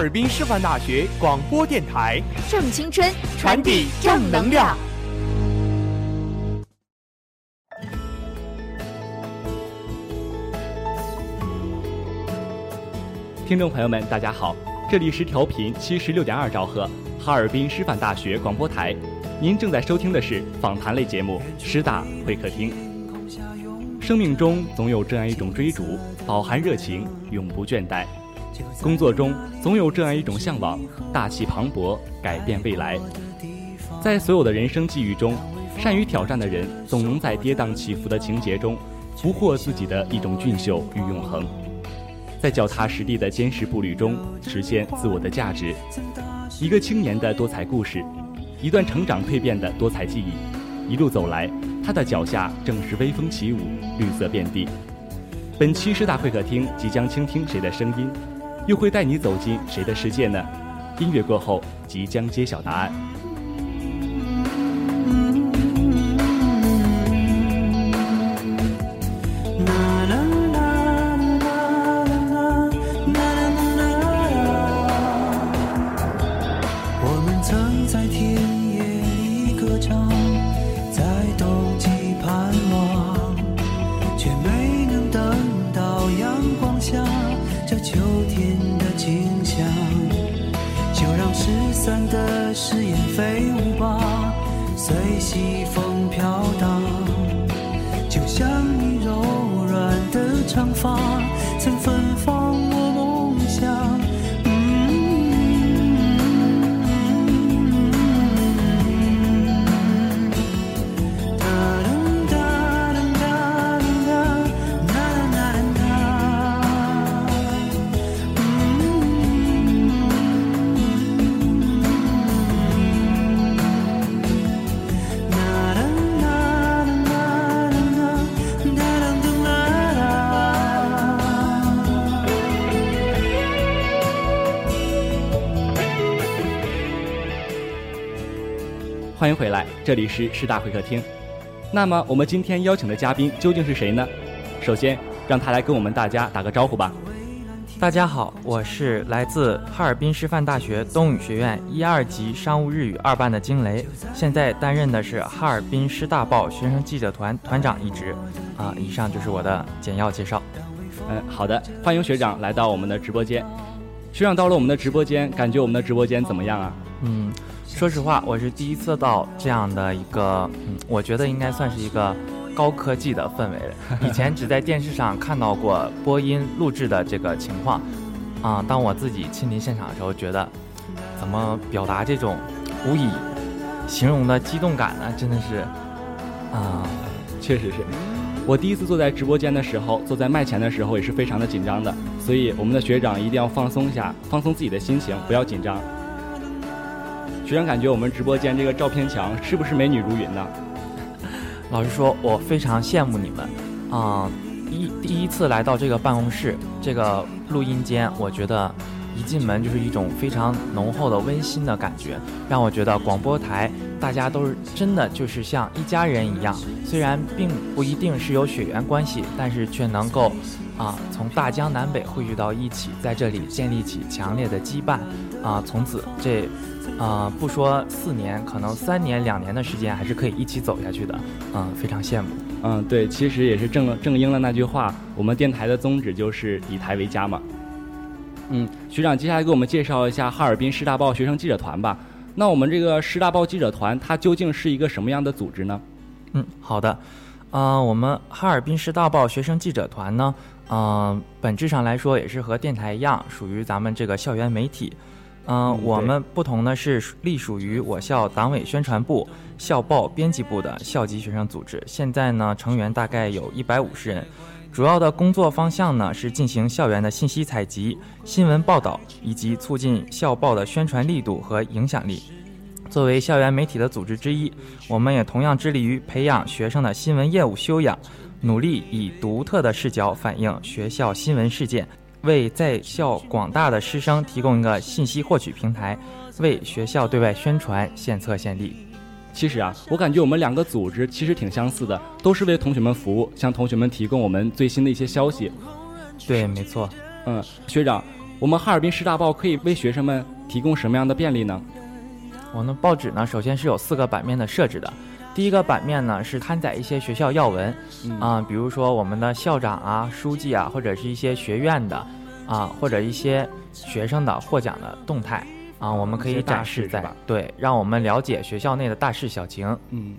尔滨师范大学广播电台，正青春，传递正能量。听众朋友们，大家好，这里是调频七十六点二兆赫，哈尔滨师范大学广播台。您正在收听的是访谈类节目《师大会客厅》。生命中总有这样一种追逐，饱含热情，永不倦怠；工作中总有这样一种向往，大气磅礴，改变未来。在所有的人生际遇中，善于挑战的人总能在跌宕起伏的情节中，俘获自己的一种俊秀与永恒。在脚踏实地的坚实步履中实现自我的价值，一个青年的多彩故事，一段成长蜕变的多彩记忆，一路走来，他的脚下正是微风起舞，绿色遍地。本期师大会客厅即将倾听谁的声音，又会带你走进谁的世界呢？音乐过后即将揭晓答案。誓言这里是师大会客厅。那么我们今天邀请的嘉宾究竟是谁呢？首先让他来跟我们大家打个招呼吧。大家好，我是来自哈尔滨师范大学东语学院一二级商务日语二班的金雷，现在担任的是哈尔滨师大报学生记者团团长一职。啊，以上就是我的简要介绍。嗯，好的，欢迎学长来到我们的直播间。学长到了我们的直播间，感觉我们的直播间怎么样啊？嗯，说实话，我是第一次到这样的一个，嗯，我觉得应该算是一个高科技的氛围。以前只在电视上看到过播音录制的这个情况，啊、当我自己亲临现场的时候，觉得怎么表达这种无以形容的激动感呢？真的是，啊、确实是。我第一次坐在直播间的时候，坐在麦前的时候也是非常的紧张的，所以我们的学长一定要放松一下，放松自己的心情，不要紧张。学长感觉我们直播间这个照片墙是不是美女如云呢？老实说，我非常羡慕你们，啊、一第一次来到这个办公室，这个录音间，我觉得一进门就是一种非常浓厚的温馨的感觉，让我觉得广播台大家都是真的就是像一家人一样，虽然并不一定是有血缘关系，但是却能够啊从大江南北汇聚到一起，在这里建立起强烈的羁绊，啊，从此这。啊、不说四年，可能三年、两年的时间，还是可以一起走下去的。嗯，非常羡慕。嗯，对，其实也是正正应了那句话，我们电台的宗旨就是以台为家嘛。嗯，学长，接下来给我们介绍一下哈尔滨师大报学生记者团吧。那我们这个师大报记者团，它究竟是一个什么样的组织呢？嗯，好的。呃，我们哈尔滨师大报学生记者团呢，嗯、本质上来说也是和电台一样，属于咱们这个校园媒体。嗯、嗯我们不同的是隶属于我校党委宣传部、校报编辑部的校级学生组织。现在呢，成员大概有一百五十人。主要的工作方向呢是进行校园的信息采集、新闻报道，以及促进校报的宣传力度和影响力。作为校园媒体的组织之一，我们也同样致力于培养学生的新闻业务修养，努力以独特的视角反映学校新闻事件，为在校广大的师生提供一个信息获取平台，为学校对外宣传献策献力。其实啊，我感觉我们两个组织其实挺相似的，都是为同学们服务，向同学们提供我们最新的一些消息。对，没错。嗯，学长，我们哈尔滨师大报可以为学生们提供什么样的便利呢？我们报纸呢，首先是有四个版面的设置的。第一个版面呢是刊载一些学校要闻，嗯啊、比如说我们的校长啊、书记啊，或者是一些学院的啊，或者一些学生的获奖的动态啊，我们可以展示在对，让我们了解学校内的大事小情。嗯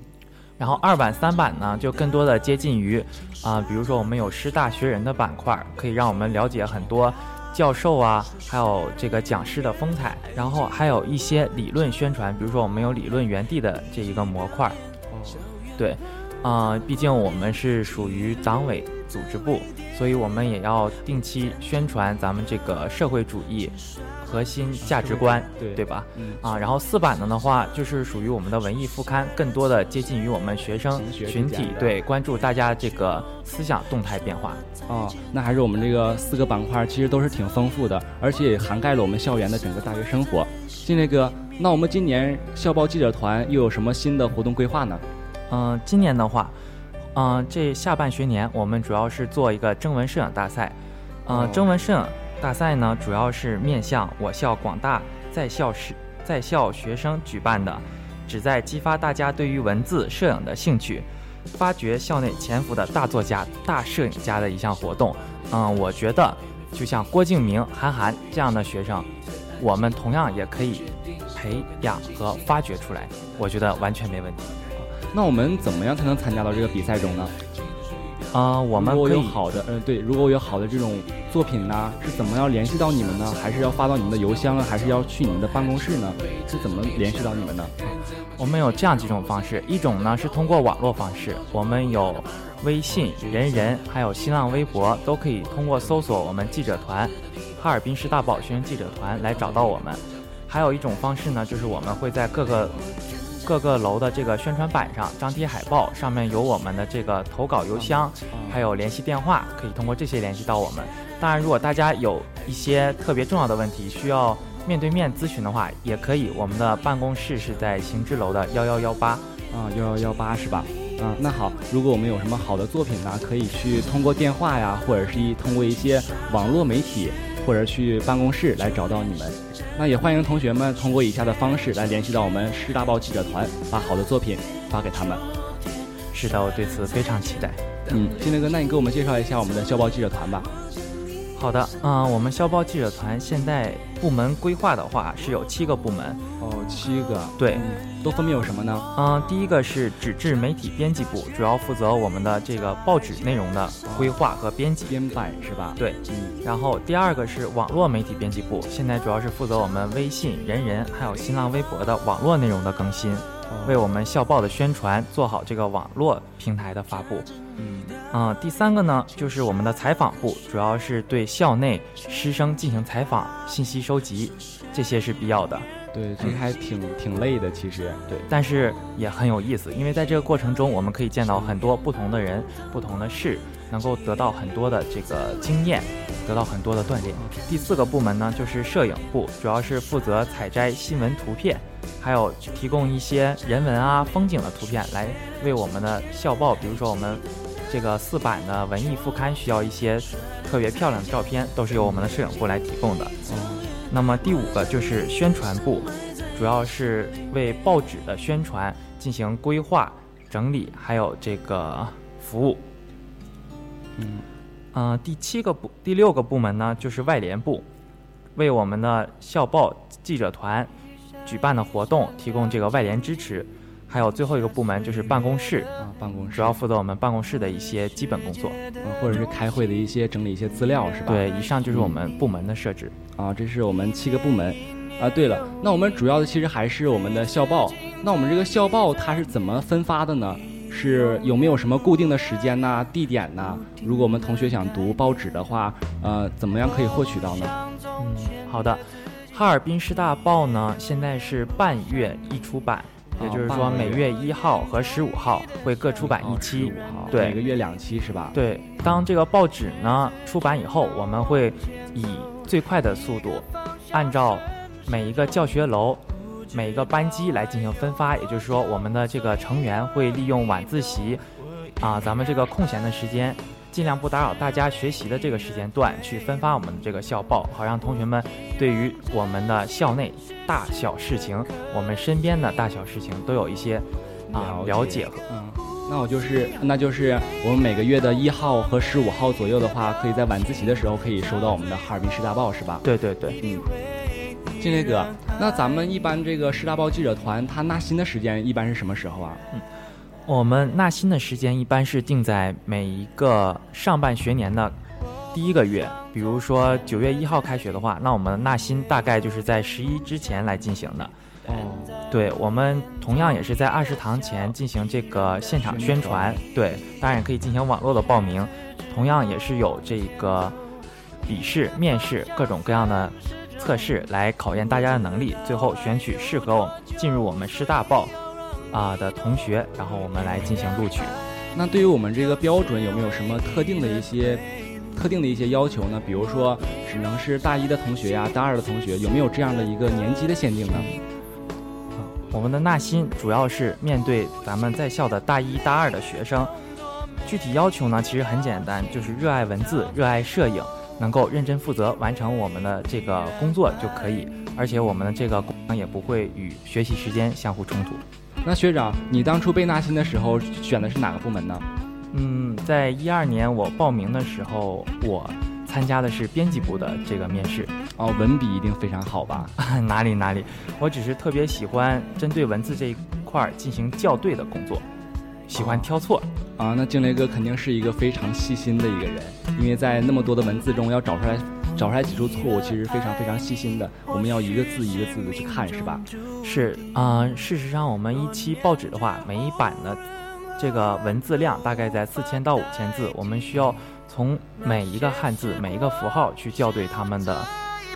然后二版、三版呢，就更多的接近于啊、比如说我们有师大学人的板块，可以让我们了解很多教授啊，还有这个讲师的风采，然后还有一些理论宣传，比如说我们有理论园地的这一个模块。哦，对，啊、毕竟我们是属于党委组织部，所以我们也要定期宣传咱们这个社会主义核心价值观，对对吧？嗯啊，然后四版的的话，就是属于我们的文艺副刊，更多的接近于我们学生群体对关注大家这个思想动态变化。哦，那还是我们这个四个板块其实都是挺丰富的，而且也涵盖了我们校园的整个大学生活。金雷哥，那我们今年校报记者团又有什么新的活动规划呢？嗯、今年的话，嗯、这下半学年我们主要是做一个征文摄影大赛。呃，哦征文摄影大赛呢，主要是面向我校广大在校师在校学生举办的，旨在激发大家对于文字摄影的兴趣，发掘校内潜伏的大作家、大摄影家的一项活动。嗯，我觉得就像郭敬明、韩寒这样的学生，我们同样也可以培养和发掘出来，我觉得完全没问题。那我们怎么样才能参加到这个比赛中呢？啊、我们如果可以有好的，嗯、对，如果有好的这种作品呢，是怎么样联系到你们呢？还是要发到你们的邮箱啊？还是要去你们的办公室呢？是怎么联系到你们呢？我们有这样几种方式，一种呢是通过网络方式，我们有微信、人人，还有新浪微博，都可以通过搜索我们记者团“哈尔滨师大报学生记者团”来找到我们。还有一种方式呢，就是我们会在各个各个楼的这个宣传板上张贴海报，上面有我们的这个投稿邮箱，还有联系电话，可以通过这些联系到我们。当然，如果大家有一些特别重要的问题需要面对面咨询的话，也可以。我们的办公室是在行知楼的幺幺幺八。啊，幺幺幺八是吧？嗯，那好，如果我们有什么好的作品呢，可以去通过电话呀，或者是一通过一些网络媒体，或者去办公室来找到你们。那也欢迎同学们通过以下的方式来联系到我们师大报记者团，把好的作品发给他们。是的，我对此非常期待。嗯，金雷哥，那你给我们介绍一下我们的校报记者团吧。好的，嗯、我们校报记者团现在部门规划的话是有七个部门，哦，七个，对嗯，都分别有什么呢？嗯、第一个是纸质媒体编辑部，主要负责我们的这个报纸内容的规划和编辑。编版是吧？对，嗯，然后第二个是网络媒体编辑部，现在主要是负责我们微信、人人还有新浪微博的网络内容的更新，哦为我们校报的宣传做好这个网络平台的发布。嗯，嗯，第三个呢，就是我们的采访部，主要是对校内师生进行采访、信息收集，这些是必要的。对，这个还挺挺累的，其实。对，但是也很有意思，因为在这个过程中，我们可以见到很多不同的人、不同的事，能够得到很多的这个经验，得到很多的锻炼。第四个部门呢，就是摄影部，主要是负责采摘新闻图片，还有提供一些人文啊、风景的图片，来为我们的校报，比如说我们这个四版的文艺副刊需要一些特别漂亮的照片，都是由我们的摄影部来提供的。那么第五个就是宣传部，主要是为报纸的宣传进行规划、整理，还有这个服务。嗯，呃，第七个部、第六个部门呢，就是外联部，为我们的校报记者团举办的活动提供这个外联支持。还有最后一个部门就是办公室，啊，办公室主要负责我们办公室的一些基本工作。嗯，或者是开会的一些整理一些资料，是吧？对，以上就是我们部门的设置。啊，这是我们七个部门。啊，对了，那我们主要的其实还是我们的校报。那我们这个校报它是怎么分发的呢？是有没有什么固定的时间呐、地点呐？如果我们同学想读报纸的话，呃，怎么样可以获取到呢？嗯，好的。哈尔滨师大报呢，现在是半月一出版，也就是说每月一号和十五号会各出版一期。对，每个月两期是吧？对。当这个报纸呢出版以后，我们会以最快的速度，按照每一个教学楼、每一个班级来进行分发。也就是说，我们的这个成员会利用晚自习，啊，咱们这个空闲的时间，尽量不打扰大家学习的这个时间段，去分发我们的这个校报，好让同学们对于我们的校内大小事情，我们身边的大小事情都有一些啊了解和嗯。那我就是，那就是我们每个月的一号和十五号左右的话，可以在晚自习的时候可以收到我们的哈尔滨师大报，是吧？对对对，嗯。金雷哥，那咱们一般这个师大报记者团，他纳新的时间一般是什么时候啊？嗯，我们纳新的时间一般是定在每一个上半学年的第一个月，比如说九月一号开学的话，那我们纳新大概就是在十一之前来进行的。哦，对，我们同样也是在二食堂前进行这个现场宣传，对，当然也可以进行网络的报名，同样也是有这个笔试、面试各种各样的测试来考验大家的能力，最后选取适合我进入我们师大报啊的同学，然后我们来进行录取。那对于我们这个标准有没有什么特定的一些特定的一些要求呢？比如说只能是大一的同学呀，大二的同学，有没有这样的一个年级的限定呢？我们的纳新主要是面对咱们在校的大一、大二的学生，具体要求呢其实很简单，就是热爱文字、热爱摄影，能够认真负责完成我们的这个工作就可以。而且我们的这个工作也不会与学习时间相互冲突。那学长，你当初被纳新的时候选的是哪个部门呢？嗯，在一二年我报名的时候，我。参加的是编辑部的这个面试哦，文笔一定非常好吧？哪里哪里，我只是特别喜欢针对文字这一块进行校对的工作，喜欢挑错啊。那静雷哥肯定是一个非常细心的一个人，因为在那么多的文字中要找出来找出来几处错误，其实非常非常细心的。我们要一个字一个字的去看，是吧？是啊，事实上我们一期报纸的话，每一版的这个文字量大概在四千到五千字，我们需要。从每一个汉字、每一个符号去校对它们的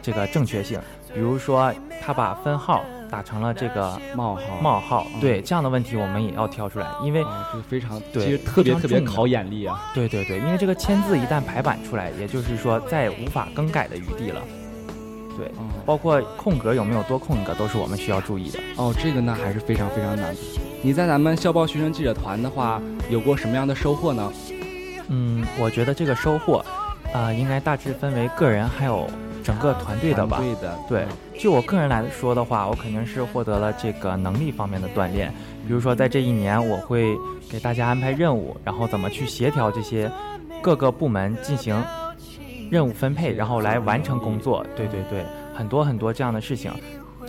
这个正确性。比如说，他把分号打成了这个冒号，冒号，对这样的问题我们也要挑出来，因为这个非常对，其实特别特别考眼力啊。对对对，因为这个签字一旦排版出来，也就是说再也无法更改的余地了。对，包括空格有没有多空一个，都是我们需要注意的。哦，这个呢还是非常非常难。你在咱们校报学生记者团的话，有过什么样的收获呢？嗯，我觉得这个收获，啊，应该大致分为个人还有整个团队的吧。对的，对。就我个人来说的话，我肯定是获得了这个能力方面的锻炼。比如说，在这一年，我会给大家安排任务，然后怎么去协调这些各个部门进行任务分配，然后来完成工作。对对对，很多很多这样的事情。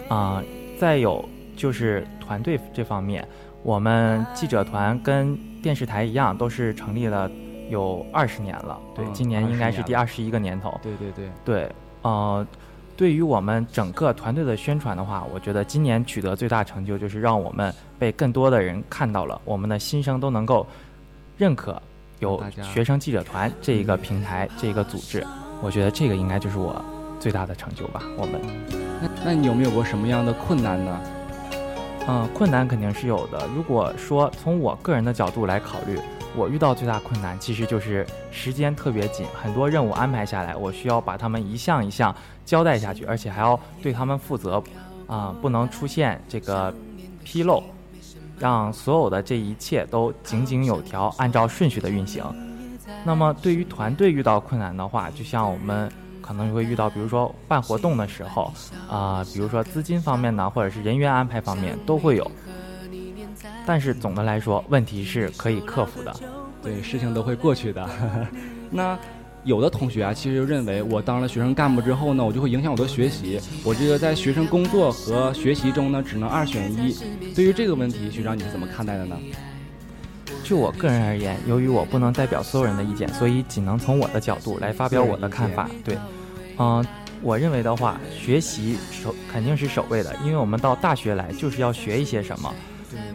啊，再有就是团队这方面，我们记者团跟电视台一样，都是成立了。有二十年了，对，今年应该是第二十一个年头。对对对对，呃，对于我们整个团队的宣传的话，我觉得今年取得最大成就就是让我们被更多的人看到了，我们的新生都能够认可有学生记者团这一个平台，这一个组织，我觉得这个应该就是我最大的成就吧。我们那那你有没有过什么样的困难呢？嗯，困难肯定是有的。如果说从我个人的角度来考虑，我遇到最大困难其实就是时间特别紧，很多任务安排下来，我需要把他们一项一项交代下去，而且还要对他们负责，啊、不能出现这个纰漏，让所有的这一切都井井有条，按照顺序的运行。那么对于团队遇到困难的话，就像我们可能会遇到，比如说办活动的时候，啊、比如说资金方面呢，或者是人员安排方面都会有。但是总的来说，问题是可以克服的。对，事情都会过去的。那有的同学啊，其实就认为我当了学生干部之后呢，我就会影响我的学习，我这个在学生工作和学习中呢，只能二选一。对于这个问题，学长你是怎么看待的呢？就我个人而言，由于我不能代表所有人的意见，所以仅能从我的角度来发表我的看法。对，嗯、我认为的话，学习首肯定是首位的，因为我们到大学来就是要学一些什么。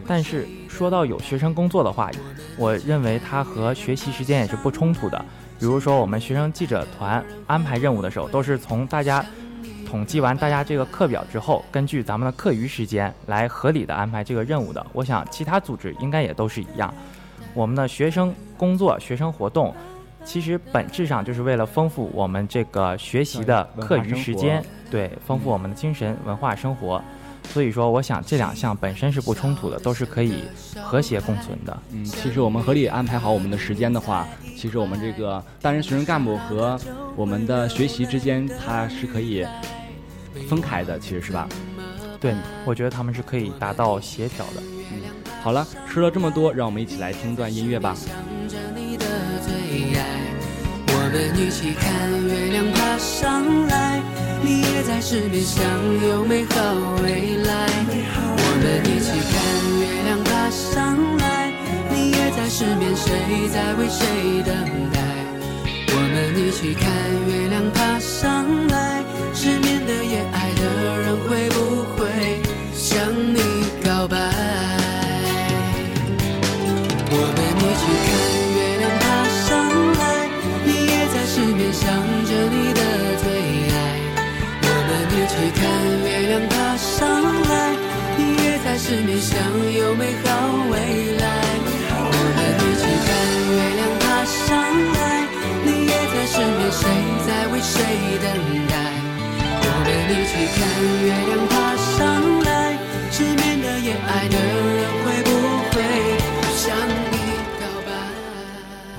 但是说到有学生工作的话，我认为它和学习时间也是不冲突的。比如说，我们学生记者团安排任务的时候，都是从大家统计完大家这个课表之后，根据咱们的课余时间来合理的安排这个任务的。我想其他组织应该也都是一样。我们的学生工作、学生活动，其实本质上就是为了丰富我们这个学习的课余时间，对，丰富我们的精神文化生活。所以说，我想这两项本身是不冲突的，都是可以和谐共存的。嗯，其实我们合理安排好我们的时间的话，其实我们这个担任学生干部和我们的学习之间，它是可以分开的，其实是吧？对，我觉得他们是可以达到协调的。嗯好了，说了这么多，让我们一起来听段音乐吧。想着你的最爱，我们一起看月亮爬上来，你也在失眠，想有美好未来。我们一起看月亮爬上来，你也在失眠，谁在为谁等待？我们一起看月亮爬上来，失眠的夜，爱的人会不会想着你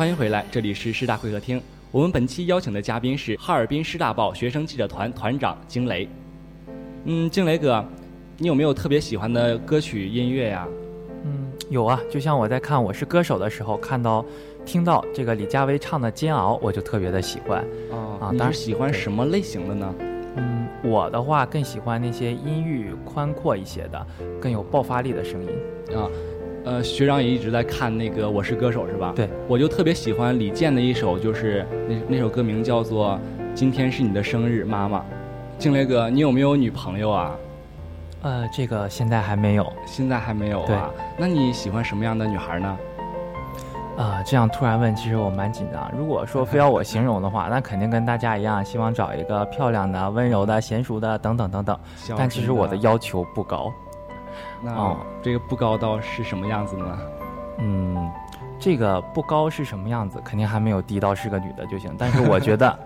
欢迎回来，这里是师大会客厅。我们本期邀请的嘉宾是哈尔滨师大报学生记者团团长惊雷。嗯，惊雷哥，你有没有特别喜欢的歌曲音乐呀？嗯，有啊，就像我在看《我是歌手》的时候，看到、听到这个李佳薇唱的《煎熬》，我就特别的喜欢。哦啊你是喜欢什么类型的呢？嗯，我的话更喜欢那些音域宽阔一些的、更有爆发力的声音。啊，呃，学长也一直在看那个《我是歌手》是吧？对，我就特别喜欢李健的一首，就是那那首歌名叫做《今天是你的生日，妈妈》。静雷哥，你有没有女朋友啊？呃，这个现在还没有。现在还没有啊？那你喜欢什么样的女孩呢？啊、这样突然问，其实我蛮紧张。如果说非要我形容的话，那肯定跟大家一样，希望找一个漂亮的、温柔的、娴熟的等等等等。但其实我的要求不高。那、哦这个不高到是什么样子呢？嗯，这个不高是什么样子，肯定还没有低到是个女的就行。但是我觉得，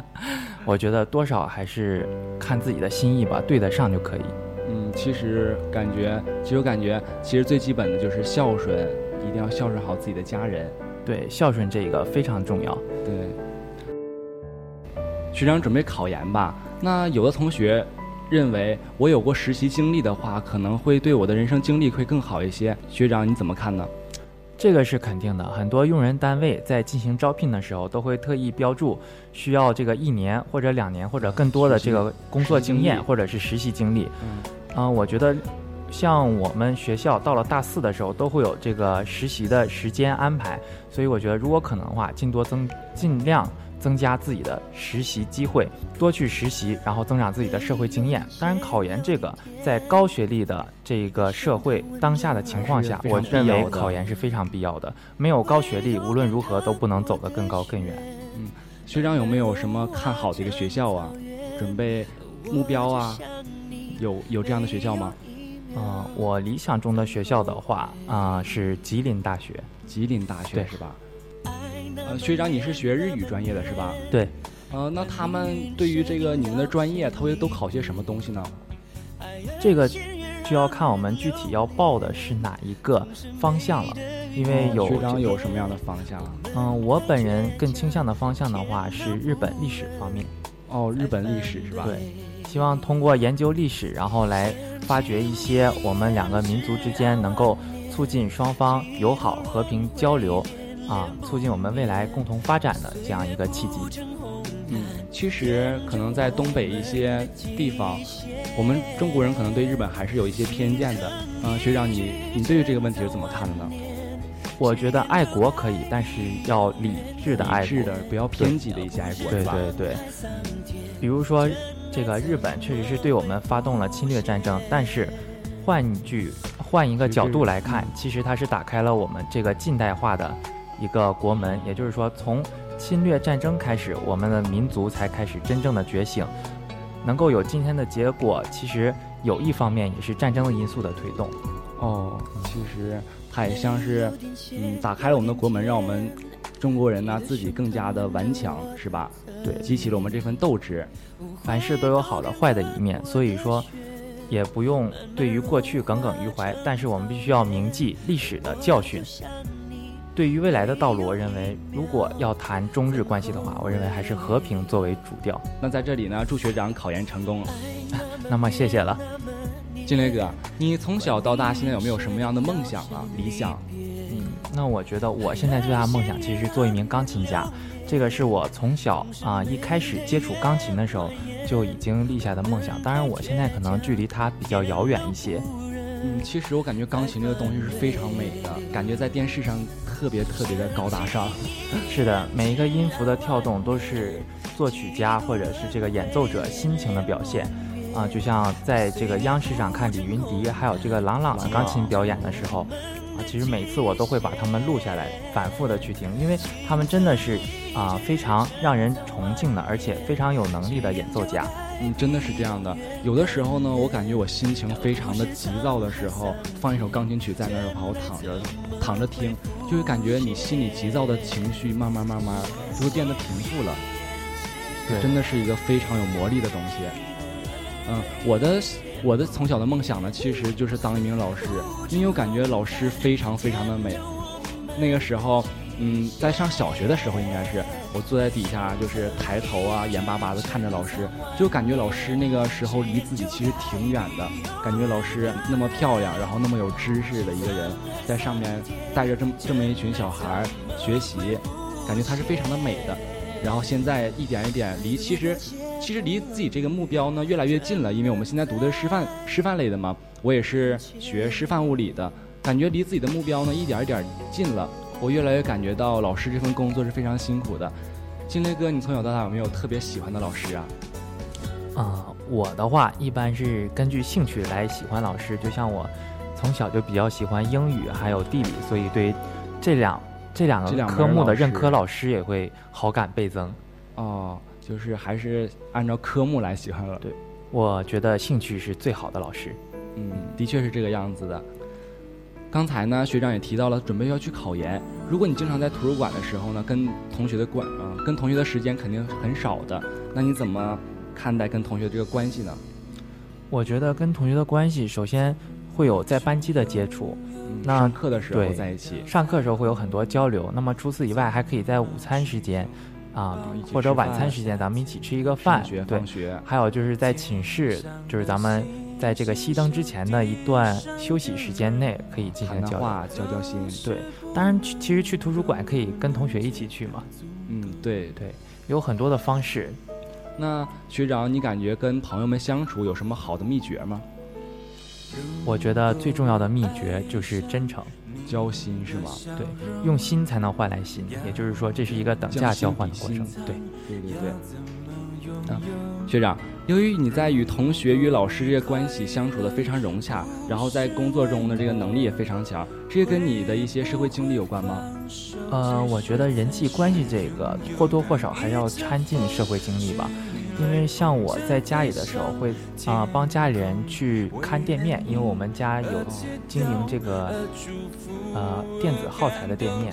我觉得多少还是看自己的心意吧，对得上就可以。嗯，其实感觉，其实我感觉，其实最基本的就是孝顺，一定要孝顺好自己的家人。对，孝顺这个非常重要。对，学长准备考研吧？那有的同学认为我有过实习经历的话，可能会对我的人生经历会更好一些。学长你怎么看呢？这个是肯定的，很多用人单位在进行招聘的时候，都会特意标注需要这个一年或者两年或者更多的这个工作经验或者是实习经历。嗯啊、我觉得像我们学校到了大四的时候，都会有这个实习的时间安排，所以我觉得如果可能的话，尽多增尽量增加自己的实习机会，多去实习，然后增长自己的社会经验。当然，考研这个在高学历的这个社会当下的情况下，我认为考研是非常必要的。没有高学历，无论如何都不能走得更高更远。嗯学长有没有什么看好的一个学校啊？准备目标啊？有有这样的学校吗？嗯、我理想中的学校的话，啊、是吉林大学。吉林大学对是吧？呃，学长，你是学日语专业的是吧？对，呃，那他们对于这个你们的专业，他会都考些什么东西呢？这个就要看我们具体要报的是哪一个方向了，因为有、呃学长有什么样的方向啊？嗯，我本人更倾向的方向的话是日本历史方面。哦，日本历史是吧？对，希望通过研究历史，然后来发掘一些我们两个民族之间能够促进双方友好和平交流，啊，促进我们未来共同发展的这样一个契机。嗯，其实可能在东北一些地方，我们中国人可能对日本还是有一些偏见的。嗯、学长你你对于这个问题是怎么看的呢？我觉得爱国可以，但是要理智的爱国。理智的，不要偏激的一些爱国，对？对对，比如说，这个日本确实是对我们发动了侵略战争，但是换一句换一个角度来看，其实它是打开了我们这个近代化的一个国门。也就是说，从侵略战争开始，我们的民族才开始真正的觉醒，能够有今天的结果，其实有一方面也是战争的因素的推动。哦，其实它也像是，嗯，打开了我们的国门，让我们中国人呢自己更加的顽强，是吧？对激起了我们这份斗志。凡事都有好的坏的一面，所以说也不用对于过去耿耿于怀，但是我们必须要铭记历史的教训。对于未来的道路，我认为如果要谈中日关系的话，我认为还是和平作为主调。那在这里呢，祝学长考研成功了。那么谢谢了。金雷哥，你从小到大现在有没有什么样的梦想啊、理想？嗯，那我觉得我现在最大的梦想其实是做一名钢琴家，这个是我从小啊、一开始接触钢琴的时候就已经立下的梦想。当然，我现在可能距离它比较遥远一些。嗯，其实我感觉钢琴这个东西是非常美的，感觉在电视上特别特别的高大上。是的，每一个音符的跳动都是作曲家或者是这个演奏者心情的表现，啊，就像在这个央视上看李云迪还有这个郎朗的钢琴表演的时候，啊，其实每次我都会把他们录下来，反复的去听，因为他们真的是啊非常让人崇敬的，而且非常有能力的演奏家。嗯，真的是这样的。有的时候呢，我感觉我心情非常的急躁的时候，放一首钢琴曲在那儿的话，我躺着躺着听，就会感觉你心里急躁的情绪慢慢慢慢就会变得平复了。对真的是一个非常有魔力的东西。嗯，我的我的从小的梦想呢，其实就是当一名老师，因为我感觉老师非常非常的美。那个时候，嗯，在上小学的时候，应该是我坐在底下，就是抬头啊，眼巴巴的看着老师，就感觉老师那个时候离自己其实挺远的，感觉老师那么漂亮，然后那么有知识的一个人，在上面带着这么这么一群小孩学习，感觉他是非常的美的。然后现在一点一点离，其实其实离自己这个目标呢越来越近了，因为我们现在读的是师范师范类的嘛，我也是学师范物理的，感觉离自己的目标呢一点一点近了。我越来越感觉到老师这份工作是非常辛苦的。金雷哥，你从小到大有没有特别喜欢的老师啊？啊、我的话一般是根据兴趣来喜欢老师，就像我从小就比较喜欢英语还有地理，所以对这两这两个科目的任课老师也会好感倍增。哦，就是还是按照科目来喜欢了。对我觉得兴趣是最好的老师。嗯，的确是这个样子的。刚才呢，学长也提到了准备要去考研。如果你经常在图书馆的时候呢，跟同学的关啊、跟同学的时间肯定很少的。那你怎么看待跟同学这个关系呢？我觉得跟同学的关系，首先会有在班级的接触，嗯那上课的时候在一起，上课的时候会有很多交流。那么除此以外，还可以在午餐时间，啊或者晚餐时间，咱们一起吃一个饭上。学对放，学，还有就是在寝室，就是咱们在这个熄灯之前的一段休息时间内，可以进行交话，交交心。对，当然去其实去图书馆可以跟同学一起去嘛，嗯，对。对，有很多的方式。那学长，你感觉跟朋友们相处有什么好的秘诀吗？我觉得最重要的秘诀就是真诚，交心是吗？对，用心才能换来心，也就是说这是一个等价交换的过程。对，对对对。啊，学长，由于你在与同学与老师这些关系相处的非常融洽，然后在工作中的这个能力也非常强，这些跟你的一些社会经历有关吗？呃，我觉得人际关系这个或多或少还要掺进社会经历吧，因为像我在家里的时候会啊、帮家里人去看店面，因为我们家有经营这个呃电子耗材的店面，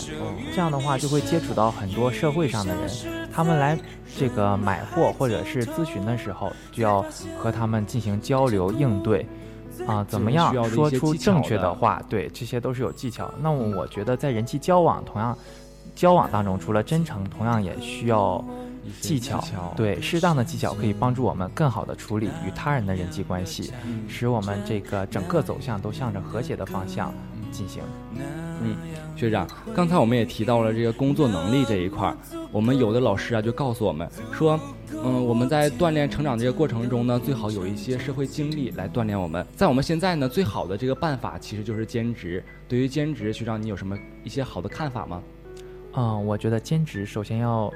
这样的话就会接触到很多社会上的人，他们来这个买货或者是咨询的时候，就要和他们进行交流应对。啊，怎么样说出正确的的话？对，这些都是有技巧。那么我觉得在人际交往，同样交往当中，除了真诚，同样也需要技巧。对，适当的技巧可以帮助我们更好的处理与他人的人际关系，嗯使我们这个整个走向都向着和谐的方向进行。嗯学长，刚才我们也提到了这个工作能力这一块儿，我们有的老师啊就告诉我们说，嗯，我们在锻炼成长这个过程中呢，最好有一些社会经历来锻炼我们。在我们现在呢，最好的这个办法其实就是兼职。对于兼职，学长你有什么一些好的看法吗？嗯，我觉得兼职首先要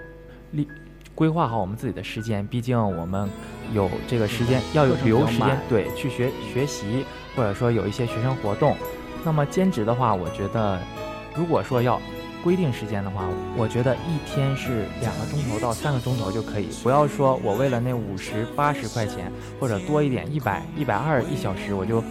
立规划好我们自己的时间，毕竟我们有这个时间，要有留时间，对，去学学习，或者说有一些学生活动。那么兼职的话，我觉得如果说要规定时间的话，我觉得一天是两个钟头到三个钟头就可以，不要说我为了那五十八十块钱或者多一点一百一百二一小时，我就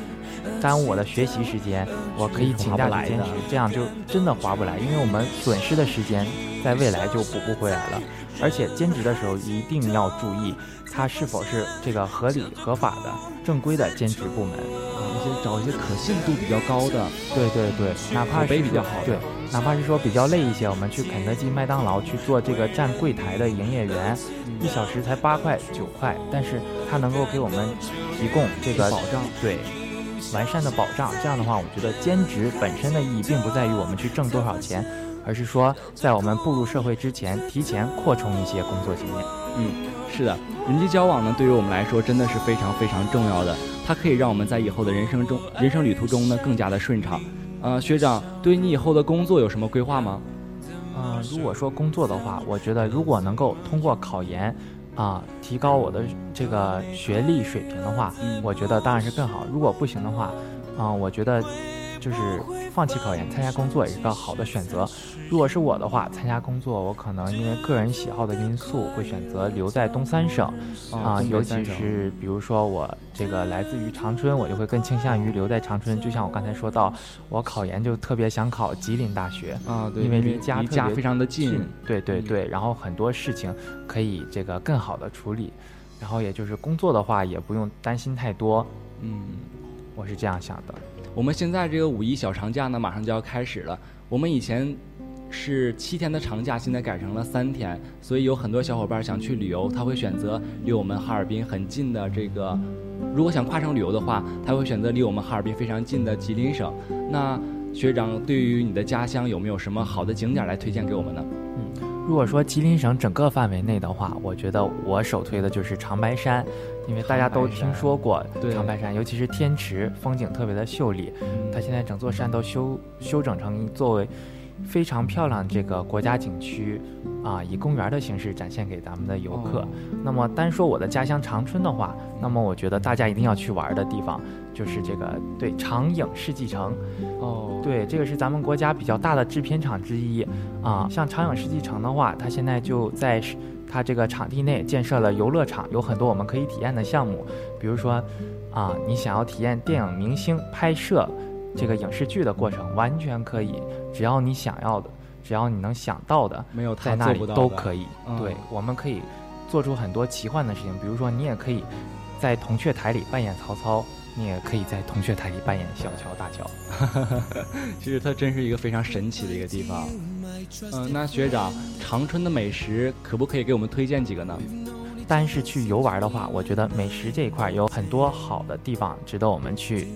耽误我的学习时间，我可以请假去兼职，这样就真的划不来，因为我们损失的时间在未来就补不回来了。而且兼职的时候一定要注意，它是否是这个合理合法的正规的兼职部门。啊，一些找一些可信度比较高的，对对对，哪怕是比较好的对，哪怕是说比较累一些，我们去肯德基、麦当劳去做这个站柜台的营业员，一小时才八块九块，但是它能够给我们提供这个保障对完善的保障。这样的话，我觉得兼职本身的意义并不在于我们去挣多少钱，而是说在我们步入社会之前，提前扩充一些工作经验。嗯，是的，人际交往呢，对于我们来说真的是非常非常重要的，它可以让我们在以后的人生中、人生旅途中呢更加的顺畅。呃，学长，对你以后的工作有什么规划吗？嗯、如果说工作的话，我觉得如果能够通过考研，啊、提高我的这个学历水平的话，嗯我觉得当然是更好。如果不行的话，啊、我觉得就是放弃考研，参加工作也是个好的选择。如果是我的话，参加工作，我可能因为个人喜好的因素，会选择留在东三省啊、尤其是比如说我这个来自于长春，我就会更倾向于留在长春。就像我刚才说到，我考研就特别想考吉林大学，啊，对，因为离离家离家非常的近，对对嗯对，然后很多事情可以这个更好的处理，然后也就是工作的话也不用担心太多，嗯。我是这样想的。我们现在这个五一小长假呢，马上就要开始了。我们以前是七天的长假，现在改成了三天，所以有很多小伙伴想去旅游，他会选择离我们哈尔滨很近的这个。如果想跨省旅游的话，他会选择离我们哈尔滨非常近的吉林省。那学长，对于你的家乡有没有什么好的景点来推荐给我们呢？嗯如果说吉林省整个范围内的话，我觉得我首推的就是长白山，因为大家都听说过对长白山，尤其是天池，风景特别的秀丽。它现在整座山都修修整成作为非常漂亮这个国家景区啊，以公园的形式展现给咱们的游客。哦那么单说我的家乡长春的话，那么我觉得大家一定要去玩的地方就是这个对长影世纪城。哦，对，这个是咱们国家比较大的制片厂之一啊。像长影世纪城的话，它现在就在它这个场地内建设了游乐场，有很多我们可以体验的项目，比如说啊，你想要体验电影明星拍摄这个影视剧的过程，完全可以，只要你想要的，只要你能想到的，没有在那里都可以。嗯对，我们可以做出很多奇幻的事情，比如说你也可以在铜雀台里扮演曹操，你也可以在铜雀台里扮演小乔大乔。其实它真是一个非常神奇的一个地方。嗯、那学长，长春的美食可不可以给我们推荐几个呢？单是去游玩的话，我觉得美食这一块有很多好的地方值得我们去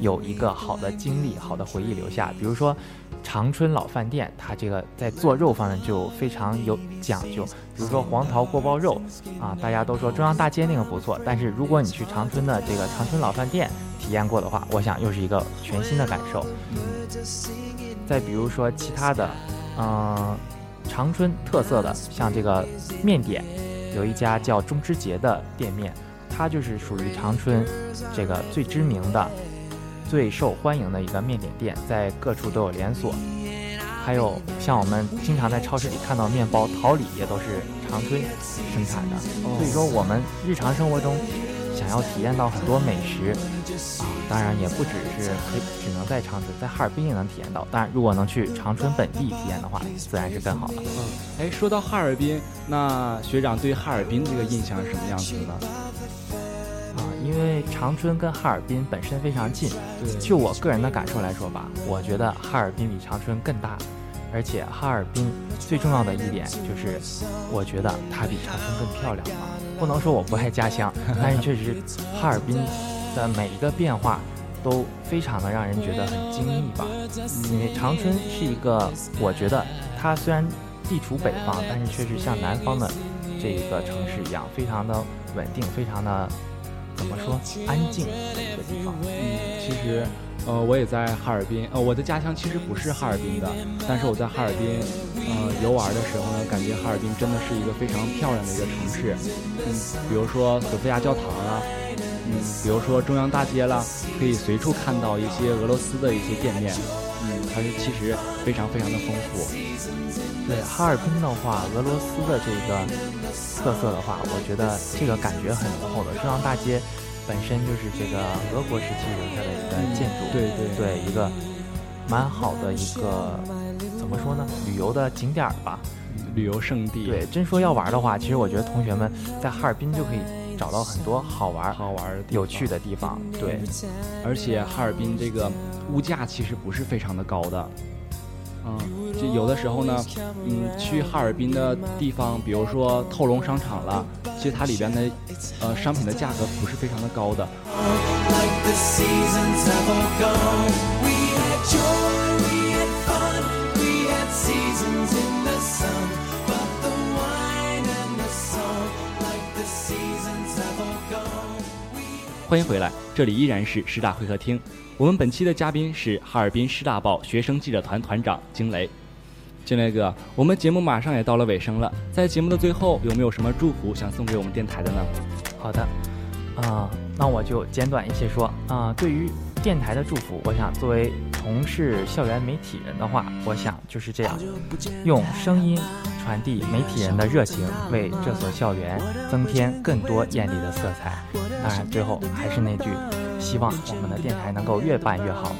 有一个好的经历、好的回忆留下。比如说长春老饭店，它这个在做肉方面就非常有讲究。比如说黄桃锅包肉啊，大家都说中央大街那个不错，但是如果你去长春的这个长春老饭店体验过的话，我想又是一个全新的感受。再比如说其他的，嗯、长春特色的像这个面点。有一家叫中之节的店面，它就是属于长春这个最知名的、最受欢迎的一个面点店，在各处都有连锁。还有像我们经常在超市里看到面包，桃李也都是长春生产的。所以说，我们日常生活中想要体验到很多美食啊，当然也不只是可以只能在长春，在哈尔滨也能体验到。当然，如果能去长春本地体验的话，自然是更好了。哎，说到哈尔滨，那学长对哈尔滨这个印象是什么样子的呢？啊，因为长春跟哈尔滨本身非常近，就我个人的感受来说吧，我觉得哈尔滨比长春更大，而且哈尔滨最重要的一点就是，我觉得它比长春更漂亮吧。不能说我不爱家乡，但是确实哈尔滨的每一个变化都非常的让人觉得很惊异吧。因为长春是一个，我觉得它虽然地处北方，但是却是像南方的这一个城市一样，非常的稳定，非常的怎么说安静的一个地方。嗯，其实，呃，我也在哈尔滨，呃，我的家乡其实不是哈尔滨的，但是我在哈尔滨，呃，游玩的时候呢，感觉哈尔滨真的是一个非常漂亮的一个城市。嗯，比如说索菲亚教堂啦，嗯，比如说中央大街啦，可以随处看到一些俄罗斯的一些店面。嗯，它是其实非常非常的丰富。对哈尔滨的话，俄罗斯的这个特色的话，我觉得这个感觉很浓厚的。中央大街本身就是这个俄国时期留下的一个建筑，对对对，一个蛮好的一个怎么说呢，旅游的景点儿吧，旅游胜地。对，真说要玩的话，其实我觉得同学们在哈尔滨就可以找到很多好玩、好玩、有趣的地方。对，而且哈尔滨这个物价其实不是非常的高的。嗯，就有的时候呢，嗯，去哈尔滨的地方，比如说透龙商场了，其实它里边的呃商品的价格不是非常的高的。欢迎回来，这里依然是师大会客厅。我们本期的嘉宾是哈尔滨师大报学生记者团团长惊雷。惊雷哥，我们节目马上也到了尾声了，在节目的最后，有没有什么祝福想送给我们电台的呢？好的，啊、那我就简短一些说啊、对于电台的祝福，我想作为从事校园媒体人的话，我想就是这样，用声音传递媒体人的热情，为这所校园增添更多艳丽的色彩。当然，最后还是那句，希望我们的电台能够越办越好。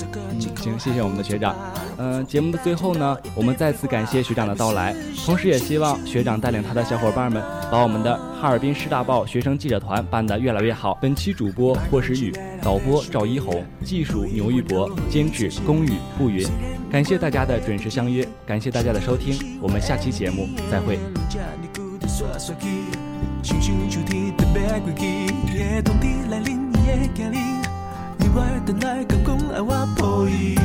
嗯，行，谢谢我们的学长。嗯、节目的最后呢，我们再次感谢学长的到来，同时也希望学长带领他的小伙伴们，把我们的哈尔滨师大报学生记者团办得越来越好。本期主播霍时雨，导播赵一红，技术牛玉博，监制龚宇、步云。感谢大家的准时相约，感谢大家的收听，我们下期节目再会。外等来，敢讲爱我抱伊。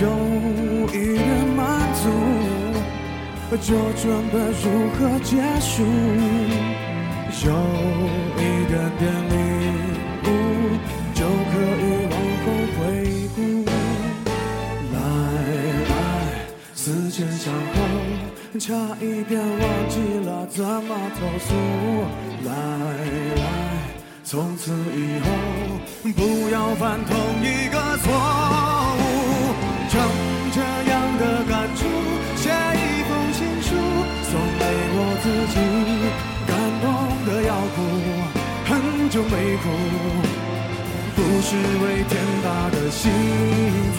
有一点满足，就准备如何结束；有一点点领悟，就可以往后回顾。来来，思前想后，差一点忘记了怎么投诉。来来，从此以后不要犯同一个错误。将这样的感触写一封情书，送给我自己，感动的要哭，很久没哭。不是为天大的幸福，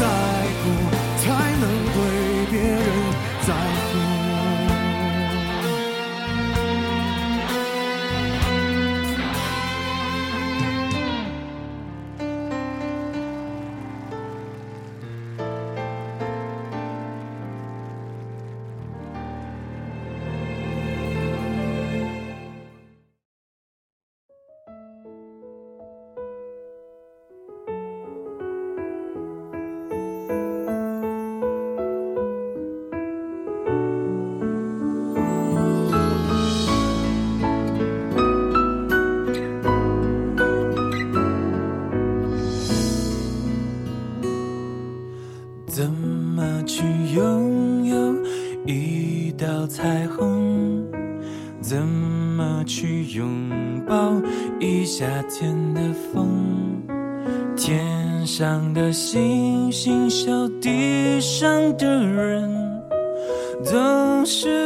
在乎，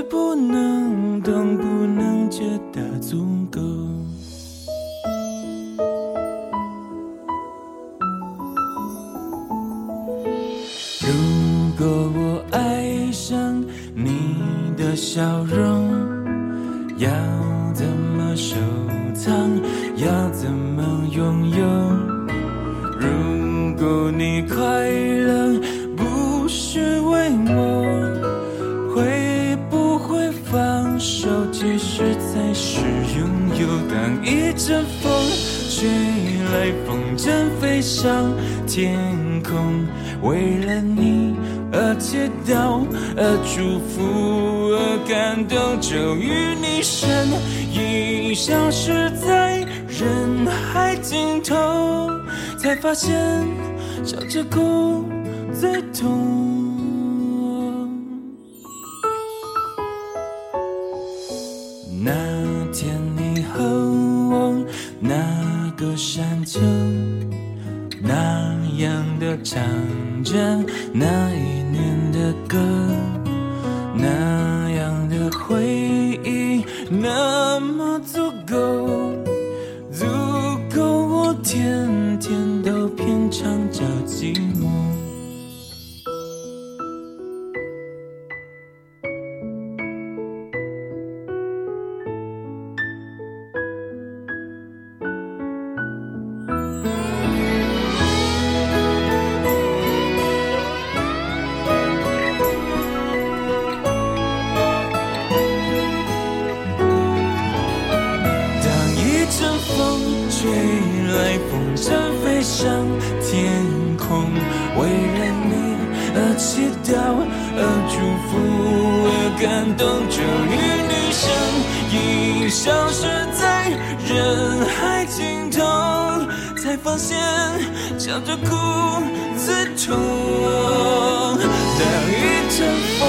不能等不能解的阻祝福，而感动，终于你身影消失在人海尽头，才发现笑着哭最痛。笑着哭最痛。当一阵风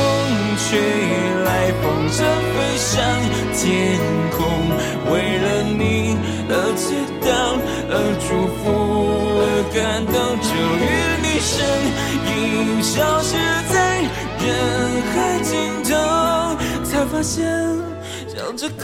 吹来，风筝飞上天空，为了你而祈祷，而祝福，而感动，终于你身影消失在人海尽头，才发现笑着哭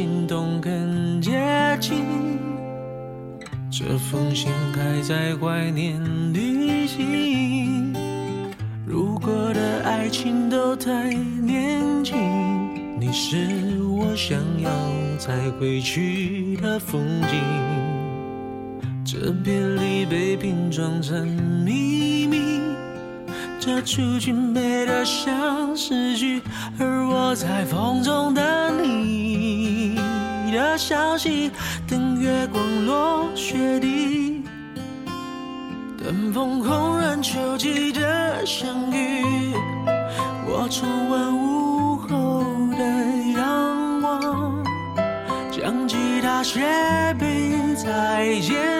心动，更接近。这封信还在怀念旅行。路过的爱情都太年轻，你是我想要再回去的风景。这别离被拼装成秘密。这出去美得像诗句，而我在风中消息，等月光落雪地，等风红染秋季的相遇。我重温午后的阳光，将吉他斜背在肩